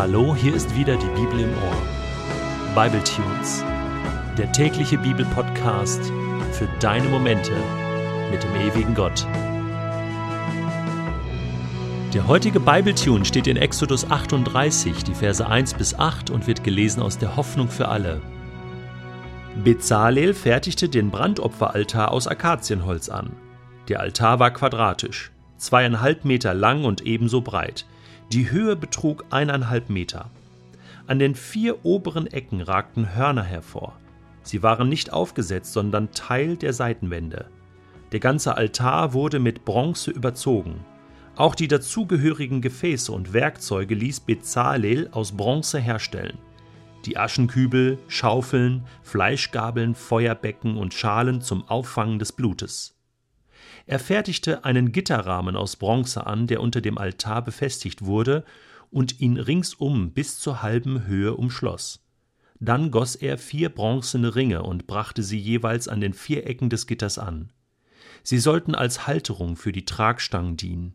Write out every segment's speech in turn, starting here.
Hallo, hier ist wieder die Bibel im Ohr. Bible Tunes, der tägliche Bibelpodcast für deine Momente mit dem ewigen Gott. Der heutige Bible Tune steht in Exodus 38, die Verse 1 bis 8 und wird gelesen aus der Hoffnung für alle. Bezalel fertigte den Brandopferaltar aus Akazienholz an. Der Altar war quadratisch, zweieinhalb Meter lang und ebenso breit. Die Höhe betrug eineinhalb Meter. An den vier oberen Ecken ragten Hörner hervor. Sie waren nicht aufgesetzt, sondern Teil der Seitenwände. Der ganze Altar wurde mit Bronze überzogen. Auch die dazugehörigen Gefäße und Werkzeuge ließ Bezalel aus Bronze herstellen. Die Aschenkübel, Schaufeln, Fleischgabeln, Feuerbecken und Schalen zum Auffangen des Blutes. Er fertigte einen Gitterrahmen aus Bronze an, der unter dem Altar befestigt wurde und ihn ringsum bis zur halben Höhe umschloss. Dann goss er vier bronzene Ringe und brachte sie jeweils an den vier Ecken des Gitters an. Sie sollten als Halterung für die Tragstangen dienen.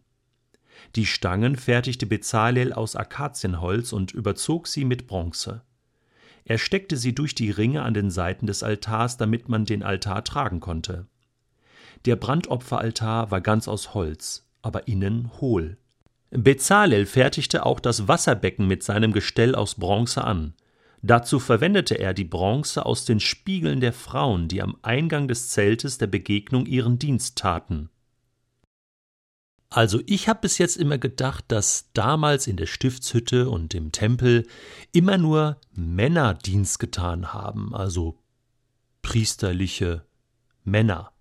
Die Stangen fertigte Bezalel aus Akazienholz und überzog sie mit Bronze. Er steckte sie durch die Ringe an den Seiten des Altars, damit man den Altar tragen konnte. Der Brandopferaltar war ganz aus Holz, aber innen hohl. Bezalel fertigte auch das Wasserbecken mit seinem Gestell aus Bronze an. Dazu verwendete er die Bronze aus den Spiegeln der Frauen, die am Eingang des Zeltes der Begegnung ihren Dienst taten. Also ich habe bis jetzt immer gedacht, dass damals in der Stiftshütte und im Tempel immer nur Männer Dienst getan haben, also priesterliche Männer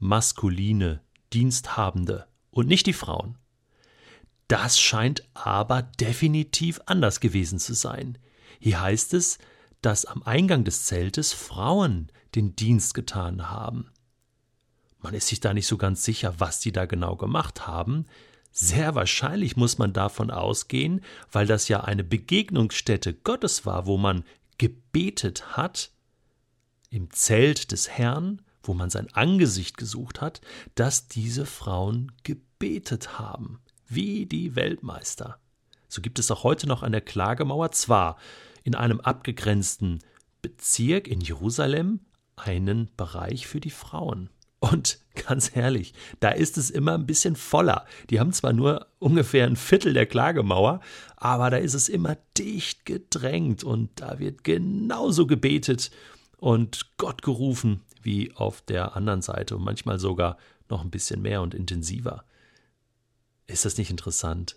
maskuline, diensthabende und nicht die Frauen. Das scheint aber definitiv anders gewesen zu sein. Hier heißt es, dass am Eingang des Zeltes Frauen den Dienst getan haben. Man ist sich da nicht so ganz sicher, was die da genau gemacht haben. Sehr wahrscheinlich muss man davon ausgehen, weil das ja eine Begegnungsstätte Gottes war, wo man gebetet hat, im Zelt des Herrn, wo man sein Angesicht gesucht hat, dass diese Frauen gebetet haben, wie die Weltmeister. So gibt es auch heute noch an der Klagemauer zwar in einem abgegrenzten Bezirk in Jerusalem einen Bereich für die Frauen. Und ganz ehrlich, da ist es immer ein bisschen voller. Die haben zwar nur ungefähr ein Viertel der Klagemauer, aber da ist es immer dicht gedrängt und da wird genauso gebetet und Gott gerufen wie auf der anderen Seite und manchmal sogar noch ein bisschen mehr und intensiver. Ist das nicht interessant?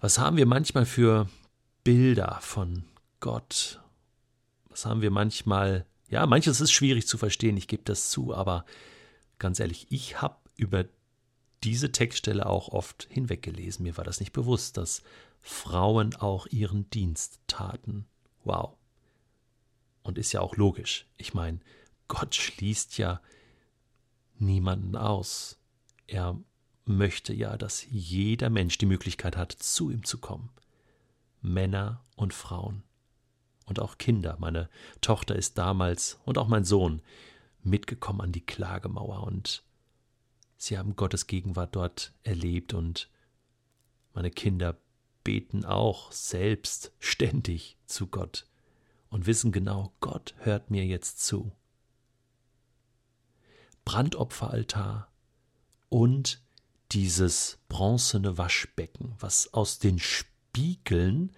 Was haben wir manchmal für Bilder von Gott? Was haben wir manchmal, ja, manches ist schwierig zu verstehen, ich gebe das zu, aber ganz ehrlich, ich habe über diese Textstelle auch oft hinweggelesen. Mir war das nicht bewusst, dass Frauen auch ihren Dienst taten. Wow. Und ist ja auch logisch. Ich meine, Gott schließt ja niemanden aus. Er möchte ja, dass jeder Mensch die Möglichkeit hat, zu ihm zu kommen. Männer und Frauen. Und auch Kinder. Meine Tochter ist damals und auch mein Sohn mitgekommen an die Klagemauer und sie haben Gottes Gegenwart dort erlebt und meine Kinder beten auch selbst ständig zu Gott und wissen genau, Gott hört mir jetzt zu. Brandopferaltar und dieses bronzene Waschbecken, was aus den Spiegeln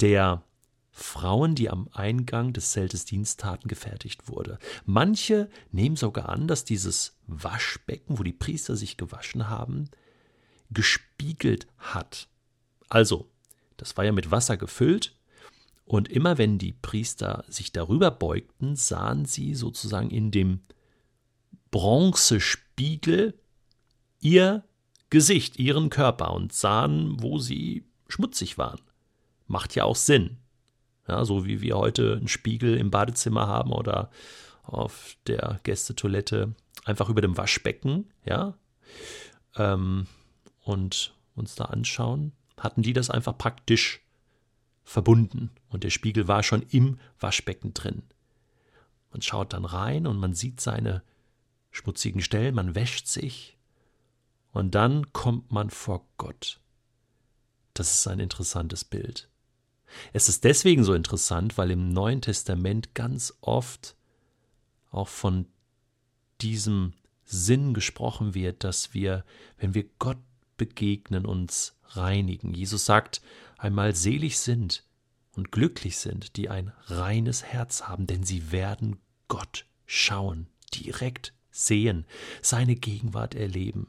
der Frauen, die am Eingang des Zeltes Dienst taten, gefertigt wurde. Manche nehmen sogar an, dass dieses Waschbecken, wo die Priester sich gewaschen haben, gespiegelt hat. Also, das war ja mit Wasser gefüllt, und immer wenn die Priester sich darüber beugten, sahen sie sozusagen in dem Bronzespiegel ihr Gesicht, ihren Körper und sahen, wo sie schmutzig waren. Macht ja auch Sinn. Ja, so wie wir heute einen Spiegel im Badezimmer haben oder auf der Gästetoilette einfach über dem Waschbecken, ja, ähm, und uns da anschauen, hatten die das einfach praktisch verbunden und der Spiegel war schon im Waschbecken drin. Man schaut dann rein und man sieht seine schmutzigen Stellen, man wäscht sich und dann kommt man vor Gott. Das ist ein interessantes Bild. Es ist deswegen so interessant, weil im Neuen Testament ganz oft auch von diesem Sinn gesprochen wird, dass wir, wenn wir Gott begegnen, uns reinigen. Jesus sagt einmal, selig sind und glücklich sind, die ein reines Herz haben, denn sie werden Gott schauen, direkt sehen, seine Gegenwart erleben.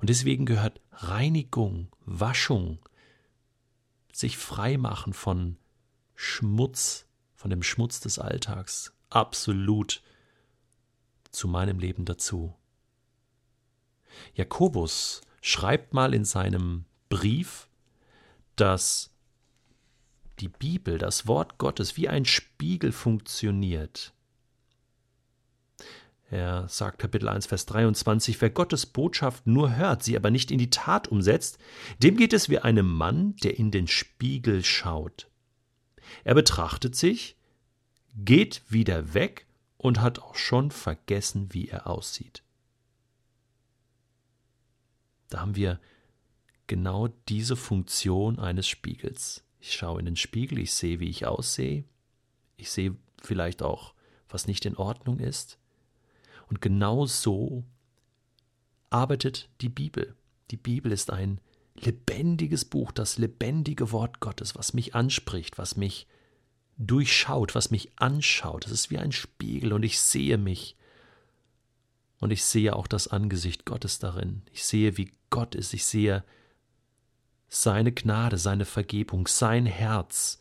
Und deswegen gehört Reinigung, Waschung, sich freimachen von Schmutz, von dem Schmutz des Alltags, absolut zu meinem Leben dazu. Jakobus schreibt mal in seinem Brief, dass die Bibel, das Wort Gottes, wie ein Spiegel funktioniert. Er sagt Kapitel 1, Vers 23, wer Gottes Botschaft nur hört, sie aber nicht in die Tat umsetzt, dem geht es wie einem Mann, der in den Spiegel schaut. Er betrachtet sich, geht wieder weg und hat auch schon vergessen, wie er aussieht. Da haben wir genau diese Funktion eines Spiegels. Ich schaue in den Spiegel, ich sehe, wie ich aussehe, ich sehe vielleicht auch, was nicht in Ordnung ist, und genau so arbeitet die Bibel. Die Bibel ist ein lebendiges Buch, das lebendige Wort Gottes, was mich anspricht, was mich durchschaut, was mich anschaut. Es ist wie ein Spiegel und ich sehe mich. Und ich sehe auch das Angesicht Gottes darin. Ich sehe, wie Gott ist. Ich sehe seine Gnade, seine Vergebung, sein Herz,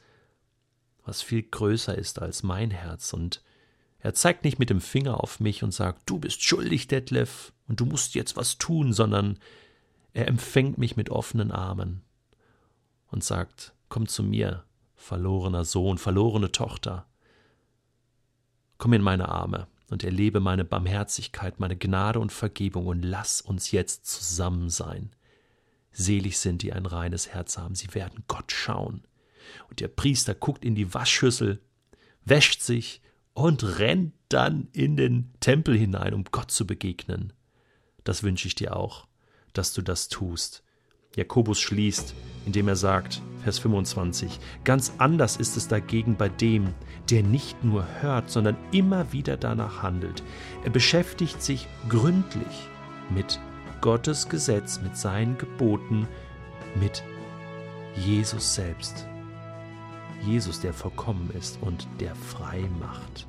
was viel größer ist als mein Herz. Und er zeigt nicht mit dem Finger auf mich und sagt, du bist schuldig, Detlef, und du musst jetzt was tun, sondern er empfängt mich mit offenen Armen und sagt, komm zu mir, verlorener Sohn, verlorene Tochter. Komm in meine Arme und erlebe meine Barmherzigkeit, meine Gnade und Vergebung und lass uns jetzt zusammen sein. Selig sind, die ein reines Herz haben, sie werden Gott schauen. Und der Priester guckt in die Waschschüssel, wäscht sich und rennt dann in den Tempel hinein, um Gott zu begegnen. Das wünsche ich dir auch, dass du das tust. Jakobus schließt, indem er sagt, Vers 25, ganz anders ist es dagegen bei dem, der nicht nur hört, sondern immer wieder danach handelt. Er beschäftigt sich gründlich mit Gottes Gesetz, mit seinen Geboten, mit Jesus selbst. Jesus, der vollkommen ist und der frei macht.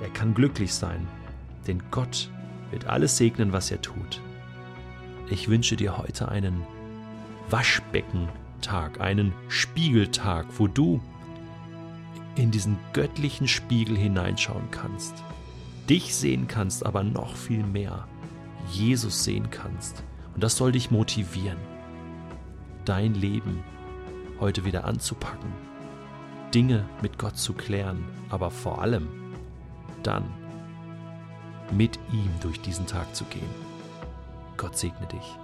Er kann glücklich sein, denn Gott wird alles segnen, was er tut. Ich wünsche dir heute einen Waschbeckentag, einen Spiegeltag, wo du in diesen göttlichen Spiegel hineinschauen kannst, dich sehen kannst, aber noch viel mehr Jesus sehen kannst. Und das soll dich motivieren, dein Leben heute wieder anzupacken, Dinge mit Gott zu klären, aber vor allem dann mit ihm durch diesen Tag zu gehen. Gott segne dich.